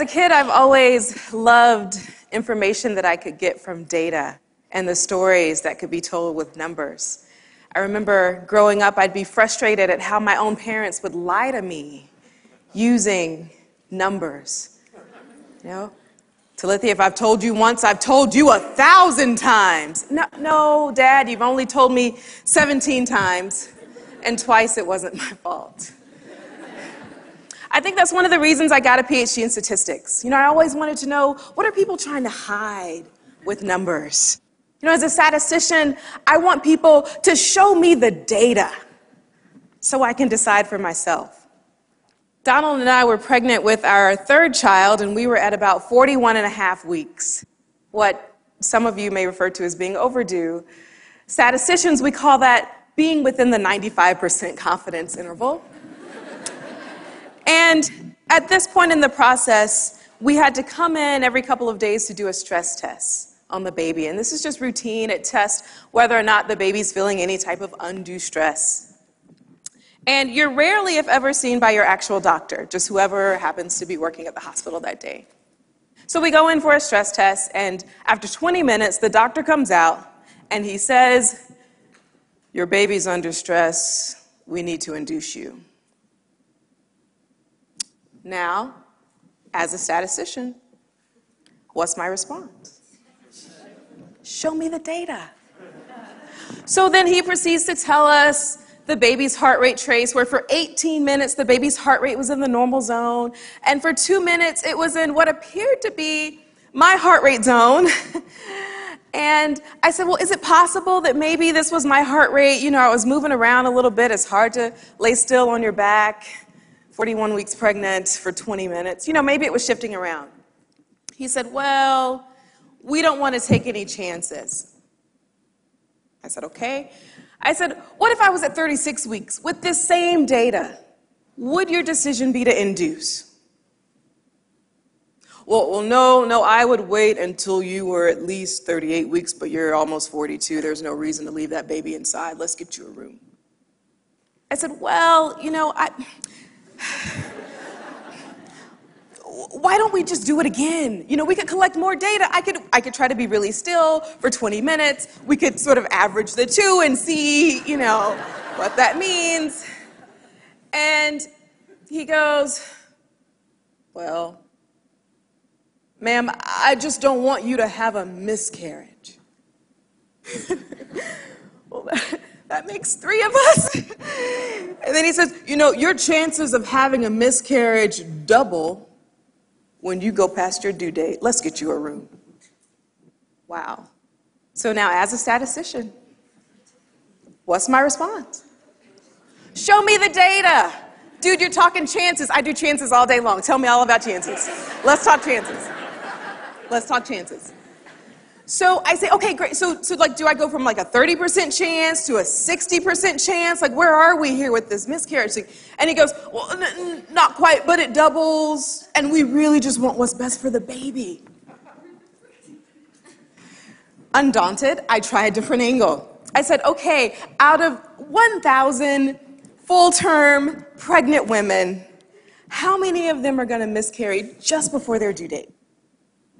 As a kid, I've always loved information that I could get from data and the stories that could be told with numbers. I remember growing up, I'd be frustrated at how my own parents would lie to me using numbers. You know? Talithia, if I've told you once, I've told you a thousand times. No, no, Dad, you've only told me 17 times, and twice it wasn't my fault. I think that's one of the reasons I got a PhD in statistics. You know, I always wanted to know what are people trying to hide with numbers? You know, as a statistician, I want people to show me the data so I can decide for myself. Donald and I were pregnant with our third child, and we were at about 41 and a half weeks, what some of you may refer to as being overdue. Statisticians, we call that being within the 95% confidence interval. And at this point in the process, we had to come in every couple of days to do a stress test on the baby. And this is just routine. It tests whether or not the baby's feeling any type of undue stress. And you're rarely, if ever, seen by your actual doctor, just whoever happens to be working at the hospital that day. So we go in for a stress test, and after 20 minutes, the doctor comes out and he says, Your baby's under stress. We need to induce you. Now, as a statistician, what's my response? Show me the data. So then he proceeds to tell us the baby's heart rate trace, where for 18 minutes the baby's heart rate was in the normal zone, and for two minutes it was in what appeared to be my heart rate zone. and I said, Well, is it possible that maybe this was my heart rate? You know, I was moving around a little bit. It's hard to lay still on your back, 41 weeks pregnant for 20 minutes. You know, maybe it was shifting around. He said, Well, we don't want to take any chances. I said, Okay. I said, What if I was at 36 weeks with this same data? Would your decision be to induce? Well, well, no, no, I would wait until you were at least 38 weeks, but you're almost 42. There's no reason to leave that baby inside. Let's get you a room. I said, Well, you know, I why don't we just do it again? You know, we could collect more data. I could, I could try to be really still for 20 minutes. We could sort of average the two and see, you know, what that means. And he goes, Well, ma'am, I just don't want you to have a miscarriage. well, that, makes three of us. and then he says, You know, your chances of having a miscarriage double when you go past your due date, let's get you a room. Wow. So now, as a statistician, what's my response? Show me the data. Dude, you're talking chances. I do chances all day long. Tell me all about chances. Let's talk chances. Let's talk chances. So I say, okay, great. So, so like, do I go from like a 30% chance to a 60% chance? Like, where are we here with this miscarriage thing? And he goes, well, n- n- not quite, but it doubles. And we really just want what's best for the baby. Undaunted, I try a different angle. I said, okay, out of 1,000 full term pregnant women, how many of them are going to miscarry just before their due date?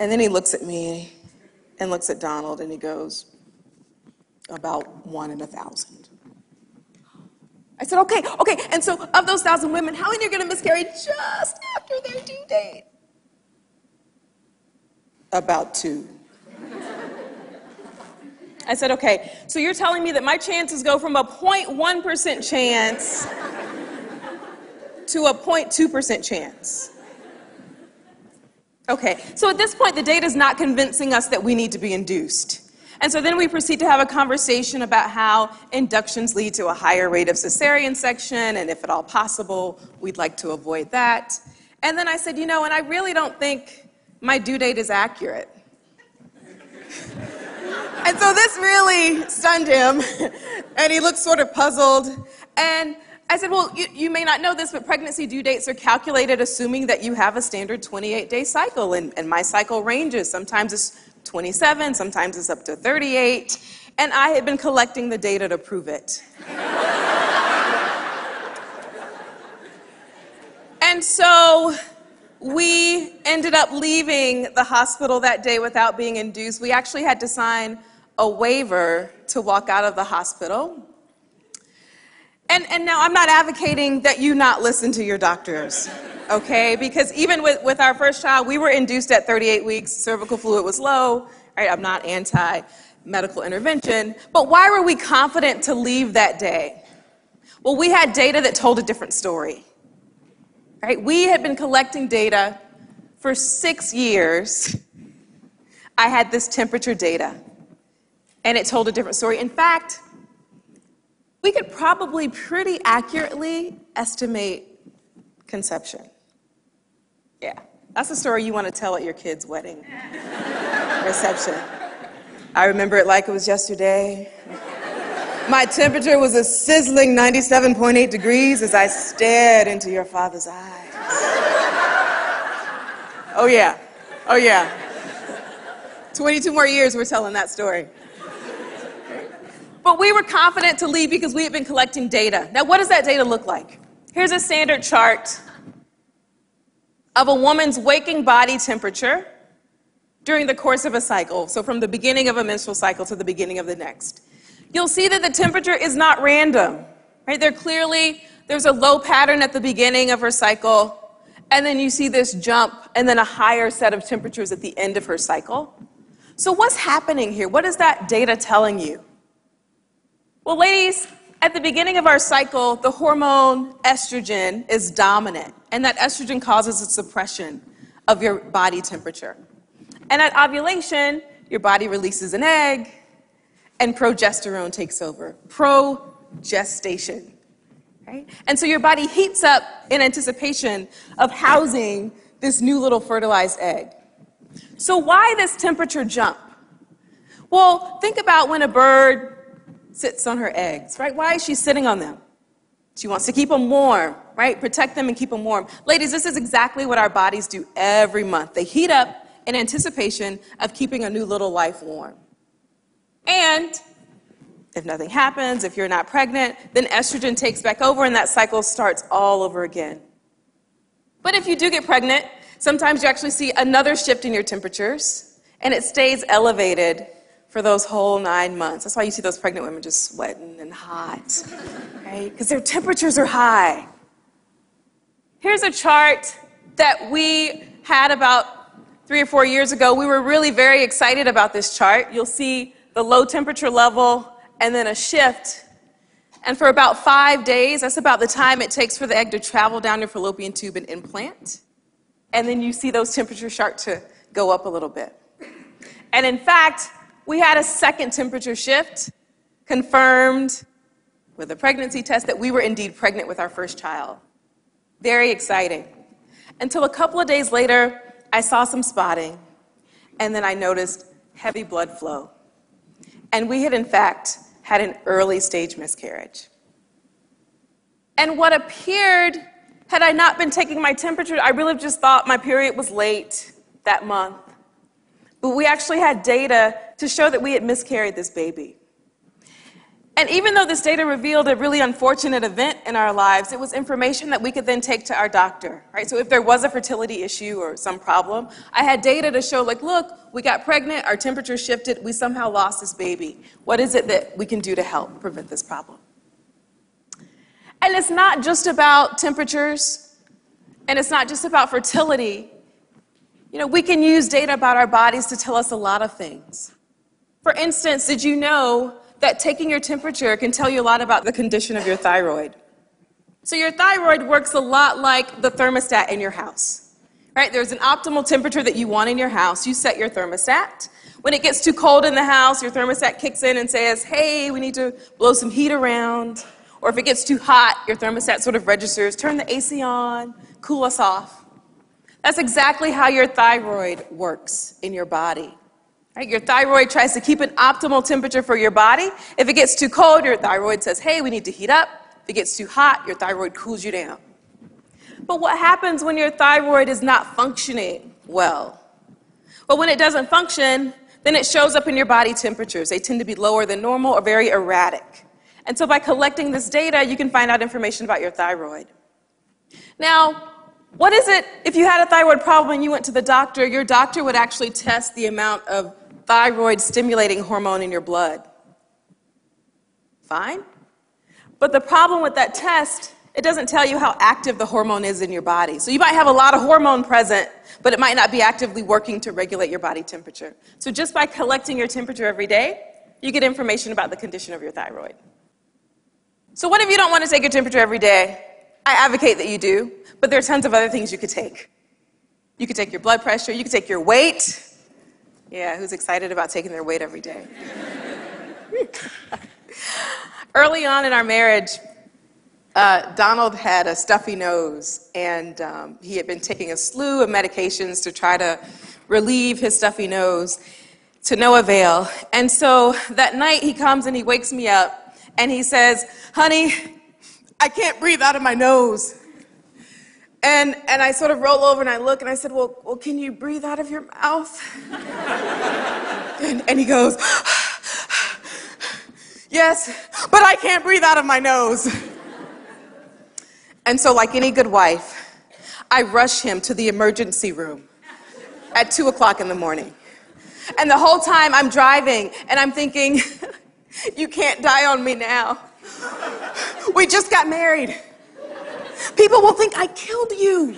And then he looks at me and looks at Donald and he goes, About one in a thousand. I said, Okay, okay. And so, of those thousand women, how many are going to miscarry just after their due date? About two. I said, okay, so you're telling me that my chances go from a 0.1% chance to a 0.2% chance. Okay, so at this point, the data is not convincing us that we need to be induced. And so then we proceed to have a conversation about how inductions lead to a higher rate of cesarean section, and if at all possible, we'd like to avoid that. And then I said, you know, and I really don't think my due date is accurate. and so this really stunned him, and he looked sort of puzzled. And I said, Well, you, you, may not know this, but pregnancy due dates are calculated assuming that you have a standard 28 day cycle, and, and my cycle ranges. Sometimes it's 27, sometimes it's up to 38, and I had been collecting the data to prove it. and so we ended up leaving the hospital that day without being induced. We actually had to sign a waiver to walk out of the hospital. And, and now I'm not advocating that you not listen to your doctors, okay? Because even with, with our first child, we were induced at 38 weeks, cervical fluid was low, right? I'm not anti medical intervention. But why were we confident to leave that day? Well, we had data that told a different story. Right? We had been collecting data for six years. I had this temperature data, and it told a different story. In fact, we could probably pretty accurately estimate conception. Yeah, that's a story you want to tell at your kid's wedding reception. I remember it like it was yesterday. My temperature was a sizzling 97.8 degrees as I stared into your father's eyes. Oh, yeah. Oh, yeah. 22 more years, we're telling that story. But we were confident to leave because we had been collecting data. Now, what does that data look like? Here's a standard chart of a woman's waking body temperature during the course of a cycle. So, from the beginning of a menstrual cycle to the beginning of the next you'll see that the temperature is not random, right? There clearly, there's a low pattern at the beginning of her cycle, and then you see this jump, and then a higher set of temperatures at the end of her cycle. So, what's happening here? What is that data telling you? Well, ladies, at the beginning of our cycle, the hormone estrogen is dominant, and that estrogen causes a suppression of your body temperature. And at ovulation, your body releases an egg, and progesterone takes over. Progestation. Right? And so your body heats up in anticipation of housing this new little fertilized egg. So, why this temperature jump? Well, think about when a bird sits on her eggs, right? Why is she sitting on them? She wants to keep them warm, right? Protect them and keep them warm. Ladies, this is exactly what our bodies do every month. They heat up in anticipation of keeping a new little life warm. And if nothing happens, if you're not pregnant, then estrogen takes back over and that cycle starts all over again. But if you do get pregnant, sometimes you actually see another shift in your temperatures and it stays elevated for those whole nine months. That's why you see those pregnant women just sweating and hot, right? Because their temperatures are high. Here's a chart that we had about three or four years ago. We were really very excited about this chart. You'll see the low temperature level, and then a shift. And for about five days, that's about the time it takes for the egg to travel down your fallopian tube and implant. And then you see those temperatures start to go up a little bit. And in fact, we had a second temperature shift confirmed with a pregnancy test that we were indeed pregnant with our first child. Very exciting. Until a couple of days later, I saw some spotting, and then I noticed heavy blood flow. And we had, in fact, had an early stage miscarriage. And what appeared, had I not been taking my temperature, I really just thought my period was late that month. But we actually had data to show that we had miscarried this baby. And even though this data revealed a really unfortunate event in our lives, it was information that we could then take to our doctor, right? So if there was a fertility issue or some problem, I had data to show, like, look, we got pregnant, our temperature shifted, we somehow lost this baby. What is it that we can do to help prevent this problem? And it's not just about temperatures, and it's not just about fertility. You know, we can use data about our bodies to tell us a lot of things. For instance, did you know that taking your temperature can tell you a lot about the condition of your thyroid. So, your thyroid works a lot like the thermostat in your house. Right? There's an optimal temperature that you want in your house. You set your thermostat. When it gets too cold in the house, your thermostat kicks in and says, hey, we need to blow some heat around. Or if it gets too hot, your thermostat sort of registers, turn the AC on, cool us off. That's exactly how your thyroid works in your body. Right? Your thyroid tries to keep an optimal temperature for your body. If it gets too cold, your thyroid says, hey, we need to heat up. If it gets too hot, your thyroid cools you down. But what happens when your thyroid is not functioning well? Well, when it doesn't function, then it shows up in your body temperatures. They tend to be lower than normal or very erratic. And so by collecting this data, you can find out information about your thyroid. Now, What is it if you had a thyroid problem and you went to the doctor? Your doctor would actually test the amount of thyroid stimulating hormone in your blood. Fine. But the problem with that test, it doesn't tell you how active the hormone is in your body. So you might have a lot of hormone present, but it might not be actively working to regulate your body temperature. So just by collecting your temperature every day, you get information about the condition of your thyroid. So what if you don't want to take your temperature every day? I advocate that you do, but there are tons of other things you could take. You could take your blood pressure, you could take your weight. Yeah, who's excited about taking their weight every day? Early on in our marriage, uh, Donald had a stuffy nose, and um, he had been taking a slew of medications to try to relieve his stuffy nose to no avail. And so that night he comes and he wakes me up and he says, Honey, I can't breathe out of my nose. And, and I sort of roll over and I look and I said, Well, well can you breathe out of your mouth? and, and he goes, Yes, but I can't breathe out of my nose. and so, like any good wife, I rush him to the emergency room at two o'clock in the morning. And the whole time I'm driving and I'm thinking, you can't die on me now. We just got married. People will think I killed you.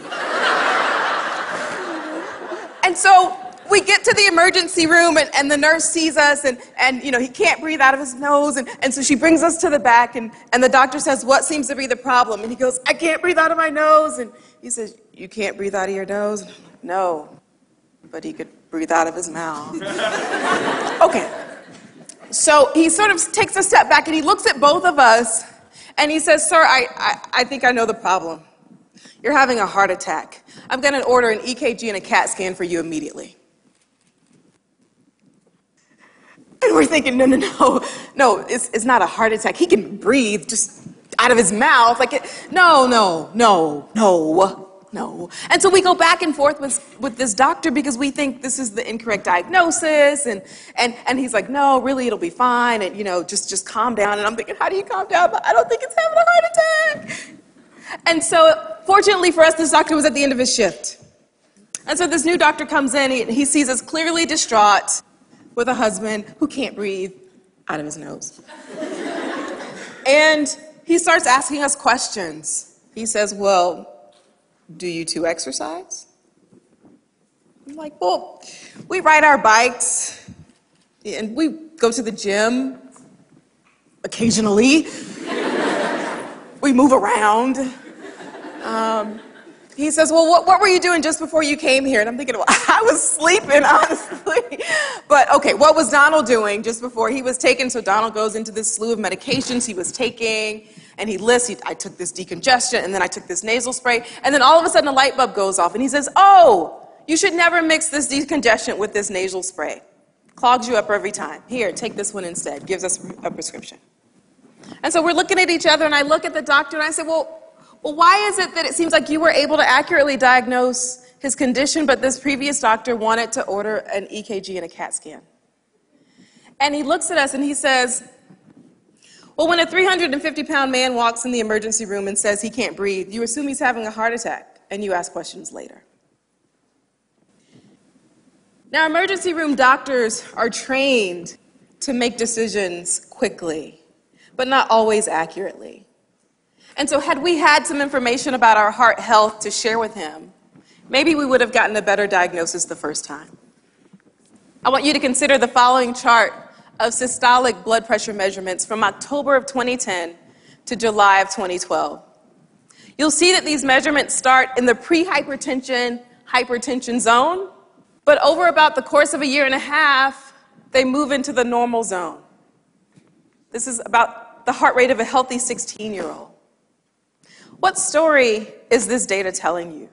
And so we get to the emergency room and, and the nurse sees us and, and you know he can't breathe out of his nose. And, and so she brings us to the back and, and the doctor says what seems to be the problem? And he goes i can't breathe out of my nose. And he says you can't breathe out of your nose? Like, no but he could breathe out of his mouth. Okay. So he sort of takes a step back and he looks at both of us and he says sir i, I, I think i know the problem. You're having a heart attack. I'm going to order an ekg and a cat scan for you immediately. And we're thinking, no, no, no, no, it's, it's not a heart attack. He can breathe just out of his mouth. Like, it, no, no, no, no, no. And so we go back and forth with, with this doctor because we think this is the incorrect diagnosis. And, and, and he's like, no, really, it'll be fine. And, you know, just, just calm down. And I'm thinking, how do you calm down? But I don't think it's having a heart attack. And so, fortunately for us, this doctor was at the end of his shift. And so this new doctor comes in, he, he sees us clearly distraught with a husband who can't breathe out of his nose. and he starts asking us questions. He says, Well, do you two exercise? I'm like, Well, we ride our bikes and we go to the gym occasionally. we move around. Um, he says, Well, what, what were you doing just before you came here? And I'm thinking, Well, I was sleeping, honestly. But okay, what was Donald doing just before he was taken? So Donald goes into this slew of medications he was taking, and he lists, he, I took this decongestion, and then I took this nasal spray, and then all of a sudden a light bulb goes off, and he says, Oh, you should never mix this decongestant with this nasal spray. Clogs you up every time. Here, take this one instead. Gives us a prescription. And so we're looking at each other, and I look at the doctor, and I say, Well, well, why is it that it seems like you were able to accurately diagnose his condition, but this previous doctor wanted to order an EKG and a CAT scan? And he looks at us and he says, Well, when a 350 pound man walks in the emergency room and says he can't breathe, you assume he's having a heart attack and you ask questions later. Now, emergency room doctors are trained to make decisions quickly, but not always accurately. And so, had we had some information about our heart health to share with him, maybe we would have gotten a better diagnosis the first time. I want you to consider the following chart of systolic blood pressure measurements from October of 2010 to July of 2012. You'll see that these measurements start in the prehypertension hypertension zone, but over about the course of a year and a half, they move into the normal zone. This is about the heart rate of a healthy 16 year old. What story is this data telling you?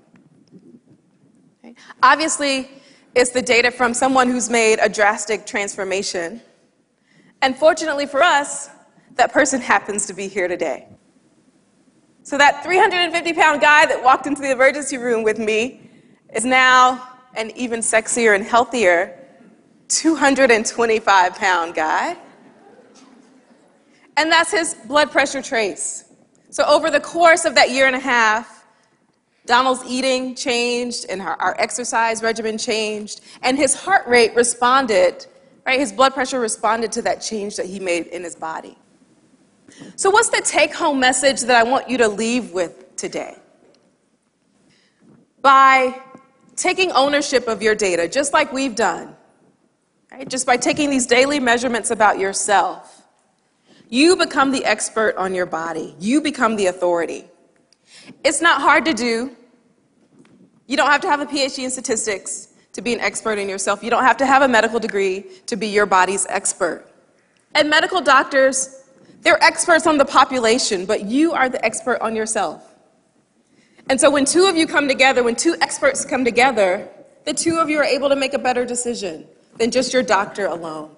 Okay. Obviously, it's the data from someone who's made a drastic transformation. And fortunately for us, that person happens to be here today. So, that 350 pound guy that walked into the emergency room with me is now an even sexier and healthier 225 pound guy. And that's his blood pressure trace. So, over the course of that year and a half, Donald's eating changed and our, our exercise regimen changed, and his heart rate responded, right? His blood pressure responded to that change that he made in his body. So, what's the take home message that I want you to leave with today? By taking ownership of your data, just like we've done, right? just by taking these daily measurements about yourself, you become the expert on your body. You become the authority. It's not hard to do. You don't have to have a PhD in statistics to be an expert in yourself. You don't have to have a medical degree to be your body's expert. And medical doctors, they're experts on the population, but you are the expert on yourself. And so when two of you come together, when two experts come together, the two of you are able to make a better decision than just your doctor alone.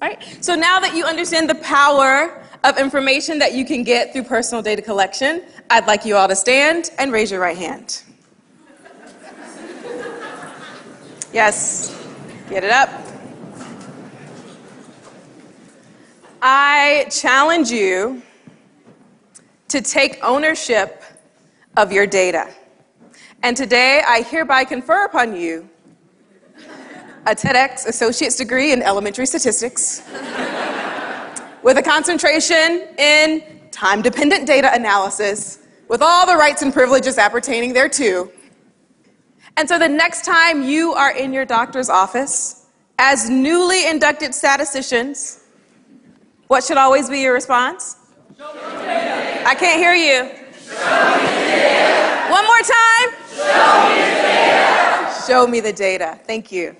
Right? So now that you understand the power of information that you can get through personal data collection, I'd like you all to stand and raise your right hand. Yes, get it up. I challenge you to take ownership of your data. And today I hereby confer upon you a TEDx associate's degree in elementary statistics with a concentration in time dependent data analysis with all the rights and privileges appertaining thereto. And so the next time you are in your doctor's office as newly inducted statisticians, what should always be your response? Show me the data. I can't hear you. Show me the data. One more time. Show me the data. Show me the data. Thank you.